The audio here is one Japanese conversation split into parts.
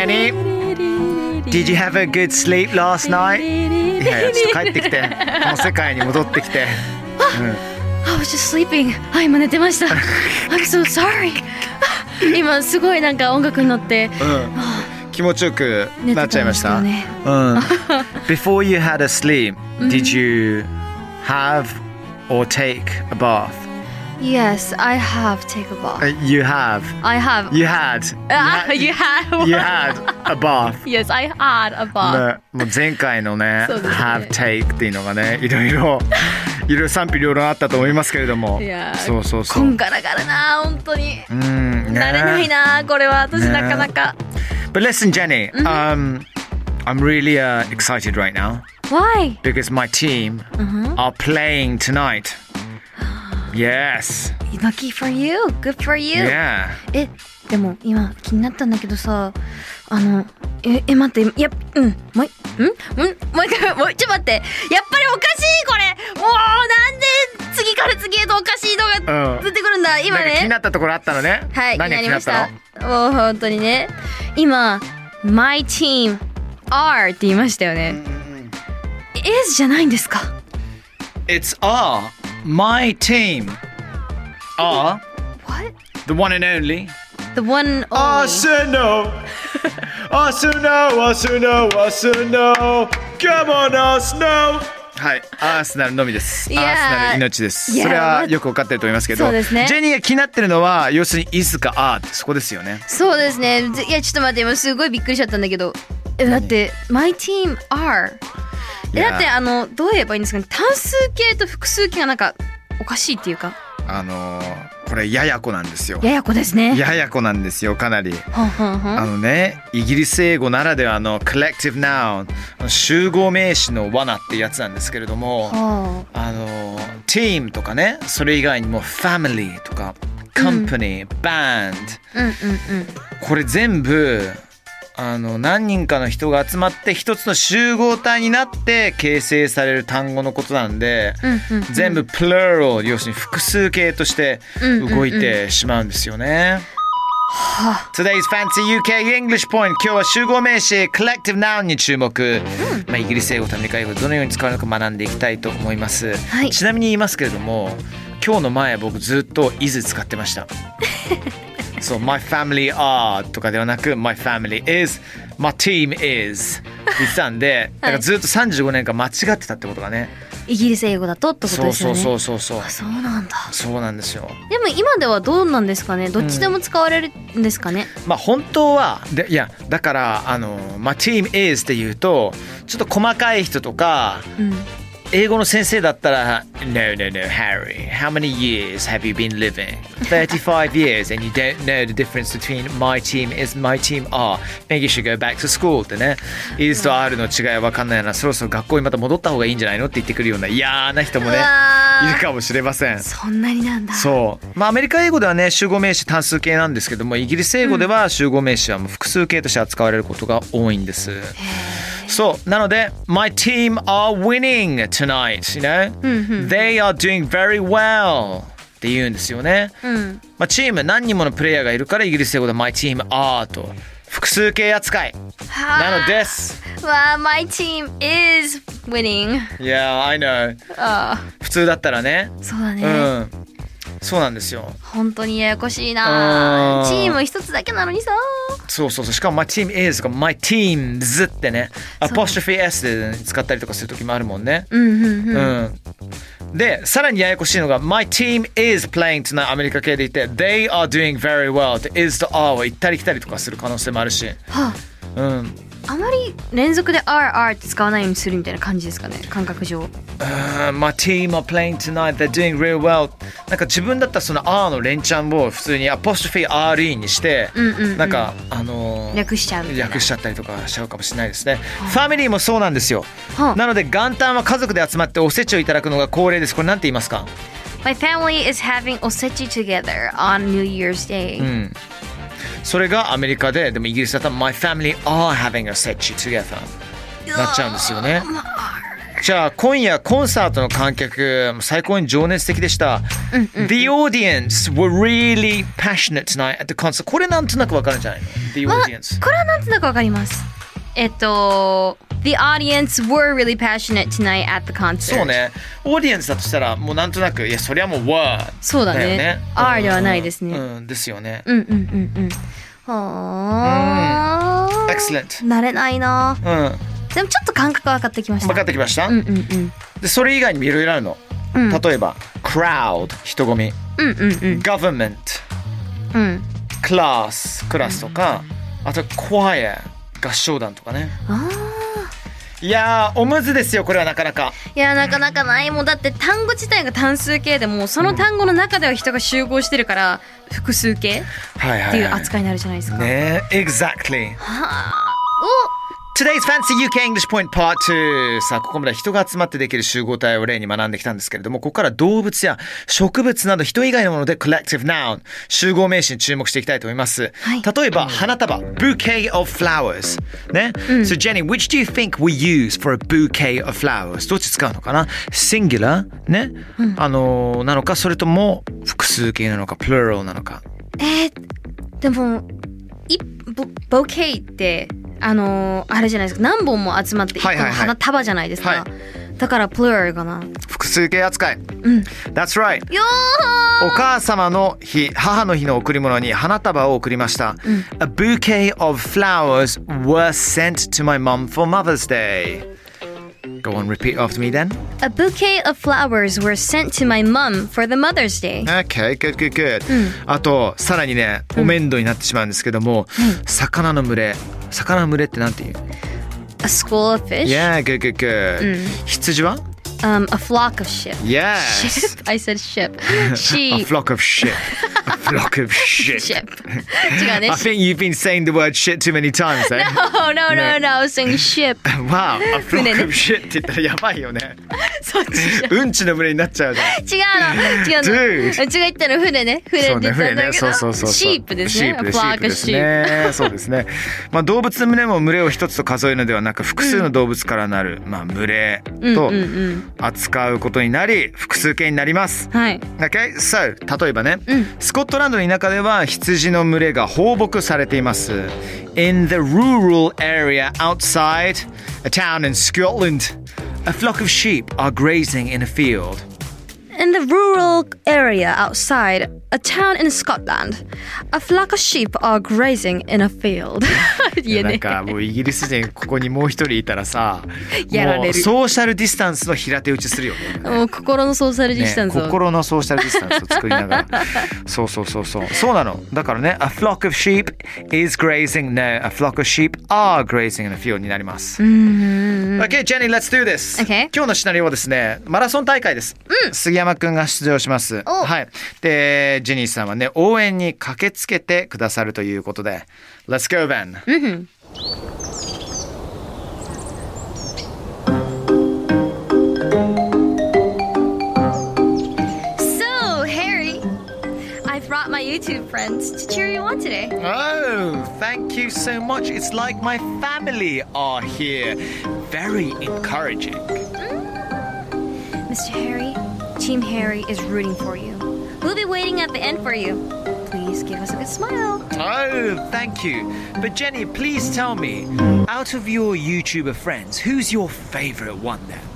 Jenny. Did you have a good sleep last night? いやいや、ちょっと帰ってきて、この世界に戻ってきて。I was just sleeping. はい、今寝てました。I'm so sorry. 今すごいなんか音楽に乗ってうん、気持ちよく寝なってちゃいました。たんですうん。Before you had a sleep, did you have or take a bath? Yes, I have take a bath. Uh, You have. I have. You had. Ah, you had. You had a bath. Yes, I had a bath. ね、もう前回のねそうですね have take っていうのがねいろいろいろいろ賛否両論あったと思いますけれどもいやーそうそうそこうんがらがらな本当に。うんね慣れないなこれは私ねなかなか。 But listen Jenny、um, I'm really、uh, excited right now Why? because my team are playing tonight Yes. Lucky for you. Good for you. Yeah. えでも今気になったんだけどさあのええ待っていやうんもういうんうんもう一回もうちょっと待って。やっぱりおかしいこれ。もうなんで次から次へとおかしいのがうん。出てくるんだ、今なんか気にねなったところあったのね。はい気になりました。たもう本当にね。今 My team are って言いましたよね。is じゃないんですか？It's R my team R What? the one and only The one only. Arsenal. Arsenal Arsenal Arsenal. Come on Arsenal. はい、アーセナルのみです。アー。セナル命です。それはよくわかってると思いますけど、ね。ジェニーが気になってるのは要するに is か are そこですよね。そうですね。ぜいやちょっと待って今すごいびっくりしちゃったんだけどえだって My team are だってあのどう言えばいいんですかね。単数形と複数形がなんかおかしいっていうか。あのーこれややこなんですよ。ややこですね。ややこなんですよかなり。あのねイギリス英語ならではの collective noun 集合名詞の罠ってやつなんですけれども。はあ。のチームとかねそれ以外にも family とか company、band あうんうんうん。これ全部あの何人かの人が集まって一つの集合体になって形成される単語のことなんで、うんうん全部 plural 要するに複数形として動いてしまうんですよね。Today's Fancy UK English Point 今日は集合名詞 Collective Noun に注目、まあ、イギリス英語とアメリカ英語どのように使うのか学んでいきたいと思います、はい。ちなみに言いますけれども今日の前僕ずっと is 使ってました そう My family are とかではなく My family is My team is 言ってたんでだからずっと35年間間違ってたってことがね、イギリス英語だとってことそうですよね。そうそうそうそうあそうなんだ。そうなんですよ。でも今ではどうなんですかね？どっちでも使われるんですかね、まあ本当はでいやだからあのまあ Team is っていうとちょっと細かい人とかうん英語の先生だったら No no no Harry. How many years have you been living? 35 years and you don't know the difference between my team is my team are. Maybe you should go back to school ってね。is と are の違いは分かんないな。らそろそろ学校にまた戻った方がいいんじゃないの？って言ってくるような嫌な人もねいるかもしれません。そんなになんだ。そう。まあアメリカ英語ではね集合名詞単数形なんですけどもイギリス英語では集合名詞はもう複数形として扱われることが多いんです。そう。なので My team are winning tonight you know? They are doing very well って言うんですよね。うんまあ、チーム何人ものプレイヤーがいるからイギリス英語で My team are と。複数形扱い。なのです。わあ my team is winning. Yeah, I know. あ普通だったらね。あそうだね、うん。そうなんですよ。本当にややこしいな。うん。チーム一つだけなのにさそうそうそう。しかも my team is とか my teams ってね、apostrophe s で使ったりとかする時もあるもんね。うんうんうん、うん。で、さらにややこしいのが my team is playing tonight アメリカ系で言って they are doing very well って is と are を行ったり来たりとかする可能性もあるし。はうん。あ、あまり連続で RR って使わないようにするみたいな感じですかね感覚上うん My team are playing tonight. They're doing real well. なんか自分だったらその R の連チャンを普通にアポストフィー RE にして、んうんうんなんかあのー略しちゃうみたいな略しちゃったりとかしちゃうかもしれないですね。ファミリーもそうなんですよ。はあなので元旦は家族で集まっておせちをいただくのが恒例です。これなんて言いますか？My family is having osechi together on New Year's Day、うん。それがアメリカで、でもイギリスだったら My family are having a sechi together なっちゃうんですよね。じゃあ今夜コンサートの観客最高に情熱的でした。The audience were really passionate tonight at the concert. これなんとなくわかるんじゃないの ?The まあ audience。これはなんとなくわかりますえっと The audience were really passionate tonight at the concert. そうね。オーディエンスだとしたらもうなんとなく、いや、それはもう word そうだね。ね。R ではないですね。うん、うんですよね。うんうんうんうん。はあ Excellent。慣れないな。うん。でもちょっと感覚分かってきました。分かってきました、うんうんうん。で、それ以外にもいろいろあるの。うん。例えば、crowd、人混み。うんうんうん。government、うん。クラス、クラスとか、あと、choir、合唱団とかね。あいやー、おむずですよ、これはなかなか。ーいやなかなかないもんだって単語自体が単数形でもその単語の中では人が集合してるから複数形はいはい、はい。っていう扱いになるじゃないですか、ねえ、exactly。はあ Today's Fancy UK English Point Part 2さあここまでは人が集まってできる集合体を例に学んできたんですけれどもここから動物や植物など人以外のもので Collective Noun 集合名詞に注目していきたいと思います、はい例えば花束 Bouquet of Flowers ね、So Jenny which do you think we use for a bouquet of flowers どっち使うのかな Singular ね、あのーなのかそれとも複数形なのか Plural なのかえー、でもいボボケイってあのーあれじゃないですか何本も集まって一個のはいはいはい花束じゃないですか、はだからプルーラかな複数形扱い、That's right よお母様の日、母の日の贈り物に花束を贈りました。A bouquet of flowers was sent to my mom for Mother's Day. Go on, repeat after me then. A bouquet of flowers were sent to my mum for the Mother's Day Okay, good, good, good. あと、さらにね、お面倒になってしまうんですけども、魚の群れ。魚の群れってなんて言う A school of fish ?Yeah, good, good, good. 羊は um, A flock of ship Yes. Ship I said ship A Sheep flock of shit. A flock of shit. ね I think you've been saying the word shit too many times, eh? Oh no no no I was saying ship Wow, a 船 flock ね of shit って言ったらやばいよね。そっちじゃうんちの群れになっちゃうじゃん。違うの違うのうちが言ったの船ね船って言った。んだけどそうそうそうそう。シープですねシープで A シープですね。そうですね。まあ動物の群れも群れを一つと数えるのではなく、複数の動物からなる、まあ群れとうんうんうん扱うことになり、複数形になります。はい Okay? So, 例えばね、スコットランドの田舎では羊の群れが放牧されています。In the rural area outside a town in Scotland, a flock of sheep are grazing in a field. In the rural area outside a town in Scotland, a flock of sheep are grazing in a field. いやなんかもうイギリス人ここにもう一人いたらさやられるソーシャルディスタンスの平手打ちするよねもう心のソーシャルディスタンスを、心のソーシャルディスタンスを作りながらそうそうそうそうそうなのだからね A flock of sheep is grazing no a flock of sheep are grazing in a field になります Okay Jenny let's do this、Okay 今日のシナリオはですねマラソン大会です、杉山くんが出場しますおはいでジェニーさんはね応援に駆けつけてくださるということで Let's go Ben、brought my YouTube friends to cheer you on today. Oh, thank you so much. It's like my family are here. Very encouraging. Mr. Harry, Team Harry is rooting for you. We'll be waiting at the end for you. Please give us a good smile. Oh, thank you. But Jenny, please tell me, out of your YouTuber friends, who's your favorite one then?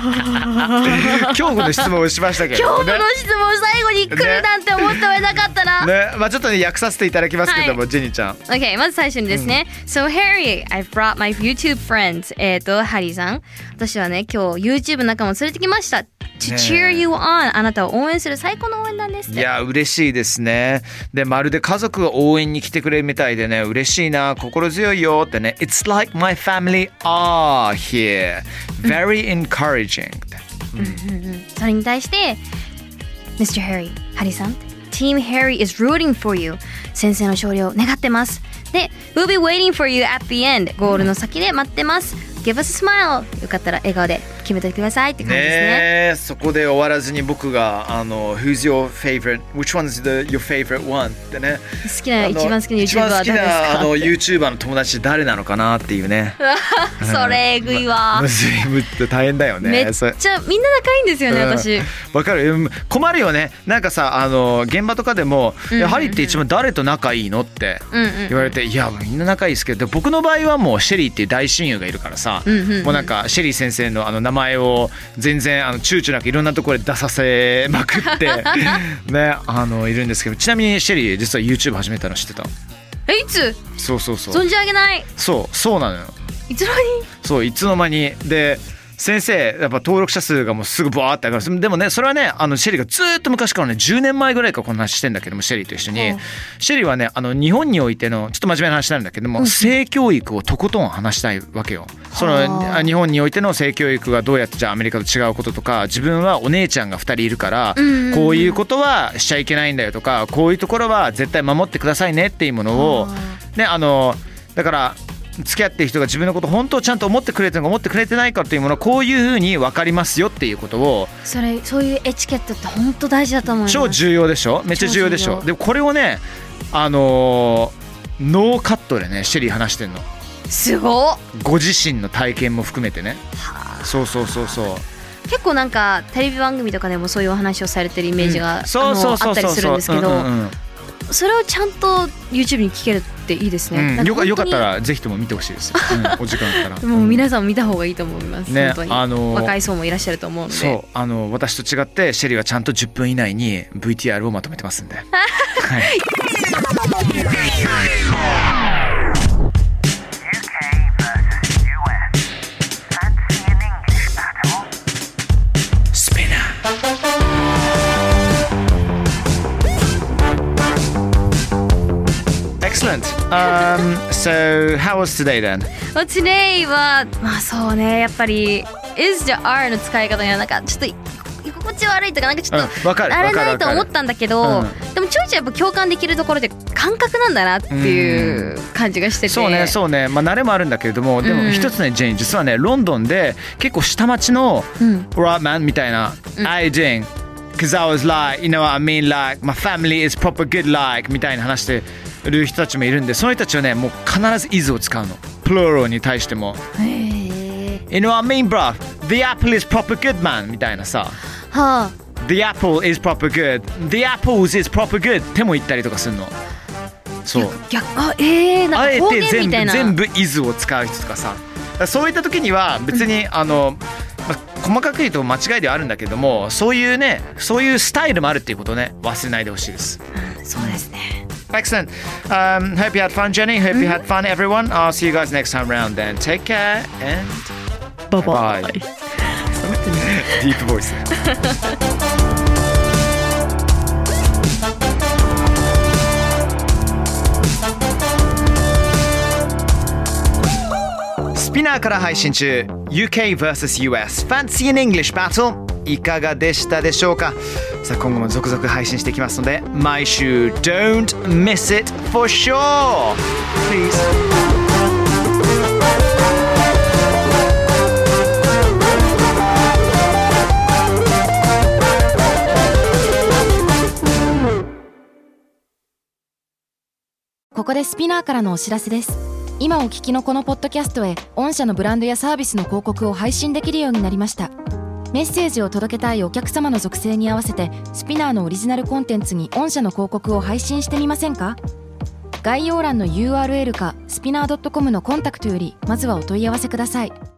今日の質問をしましたけど、ね、今日の質問最後に来るなんて思ってはいなかったな。ね、まあちょっとね訳させていただきますけども、ジェニーちゃん。Okay, まず最初にですね。So Harry, I've brought my YouTube friends. えっと、ハリーさん。私はね、今日 YouTube 仲間を連れてきました。To ね cheer you on. あなたを応援する最高の応援団です。いや嬉しいですね。でまるで家族が応援に来てくれるみたいでね嬉しいな心強いよってね。It's like my family are here. Very encouraging. それに対して、Mr. Harry、ハリーさん。Team Harry is rooting for you. 先生の勝利を願ってます。で、We'll be waiting for you at the end. ゴールの先で待ってます。Give us a smile. よかったら笑顔で決めてくださいって感じですね。そこで終わらずに僕があの Who's your favorite? Which one's the your favorite one? ってね。好きな、一番好きな YouTuber は誰ですか？なあの YouTuber の友達誰なのかな？っていうね。それえぐいわむ。ずいむって大変だよね。めっちゃみんな仲いいんですよね、うん私。わかるうん困るよねなんかさあの現場とかでも「うんうんうんえハリーって一番誰と仲いいの?」ってうんうん言われて「いやみんな仲いいですけどで僕の場合はもうシェリーっていう大親友がいるからさ、うんうんうん。もうなんかシェリー先生のあの名前を全然あの躊躇なくいろんなところで出させまくって ねあのいるんですけどちなみにシェリー実は YouTube 始めたの知ってた？え、いつ？そうそうそう。存じ上げない。そうそうなのよ。いつの間に？そういつの間に？で先生やっぱ登録者数がもうすぐバーって上がるでもねそれはねあのシェリーがずーっと昔からね10年前ぐらいからこんな話してんだけどもシェリーと一緒に、うん。シェリーはねあの日本においてのちょっと真面目な話なんだけども、性教育をとことん話したいわけよ。その日本においての性教育がどうやってじゃあアメリカと違うこととか自分はお姉ちゃんが2人いるから、うんうんうん。こういうことはしちゃいけないんだよとかこういうところは絶対守ってくださいねっていうものをはねあのだから付き合ってる人が自分のことを本当ちゃんと思ってくれてるのか思ってくれてないかっていうものをこういうふうに分かりますよっていうことをそれ、そういうエチケットって本当大事だと思います。超重要でしょ？めっちゃ重要でしょ？でもこれをねあのーノーカットでねシェリー話してんの。すごっ。ご自身の体験も含めてね。そうそうそうそう。結構なんかテレビ番組とかでもそういうお話をされてるイメージが、あったりするんですけど、それをちゃんと YouTube に聞けるっていいですね。うんよかったららぜひとも見てほしいです、うん お時間あったらもう皆さん見た方がいいと思います。ね本当に、あのー若い層もいらっしゃると思うので。そうあの私と違ってシェリーはちゃんと10分以内に VTR をまとめてますんで、はい、Um, so, how was today then? Well, today はまあそうね。やっぱり is じゃ are の使い方にはなんかちょっとい居心地悪いとかなんかちょっとうんわかる慣れないと思ったんだけど、うでもちょいちょいやっぱ共感できるところで感覚なんだなっていう感じがしてて。そうねそうね。まあ慣れもあるんだけれどもでうん。も一つねジェイン実はねロンドンで結構下町のうん「ラーマン」みたいな「I doing?」Because I was like, you know what I mean, like, my family is proper good, like, みたいな話してる人たちもいるんで、その人たちはね、もう必ず is を使うの。プロロに対しても。You know what I mean, bro? The apple is proper good, man. みたいなさ。はあ The apple is proper good. The apples is proper good. っても言ったりとかするの。そう。逆あえー、なんあえて全部全部 is を使う人とかさ。そういった時には別に、あの、まあ、細かく言うと間違いではあるんだけどもそういうねそういうスタイルもあるっていうことをね忘れないでほしいです。そうですね Excellent. Um, hope you had fun, Jenny. Hope you had fun, everyone. I'll see you guys next time round then. Take care and bye bye. Deep voice. スピナーから配信中 UK vs.US Fancy in English Battle いかがでしたでしょうか さあ今後も続々配信していきますので毎週 Don't miss it for sure! Please. ここでスピナーからのお知らせです。今お聞きのこのポッドキャストへ御社のブランドやサービスの広告を配信できるようになりました。メッセージを届けたいお客様の属性に合わせて SPINEAR のオリジナルコンテンツに御社の広告を配信してみませんか？概要欄の URL かスピナー .com のコンタクトよりまずはお問い合わせください。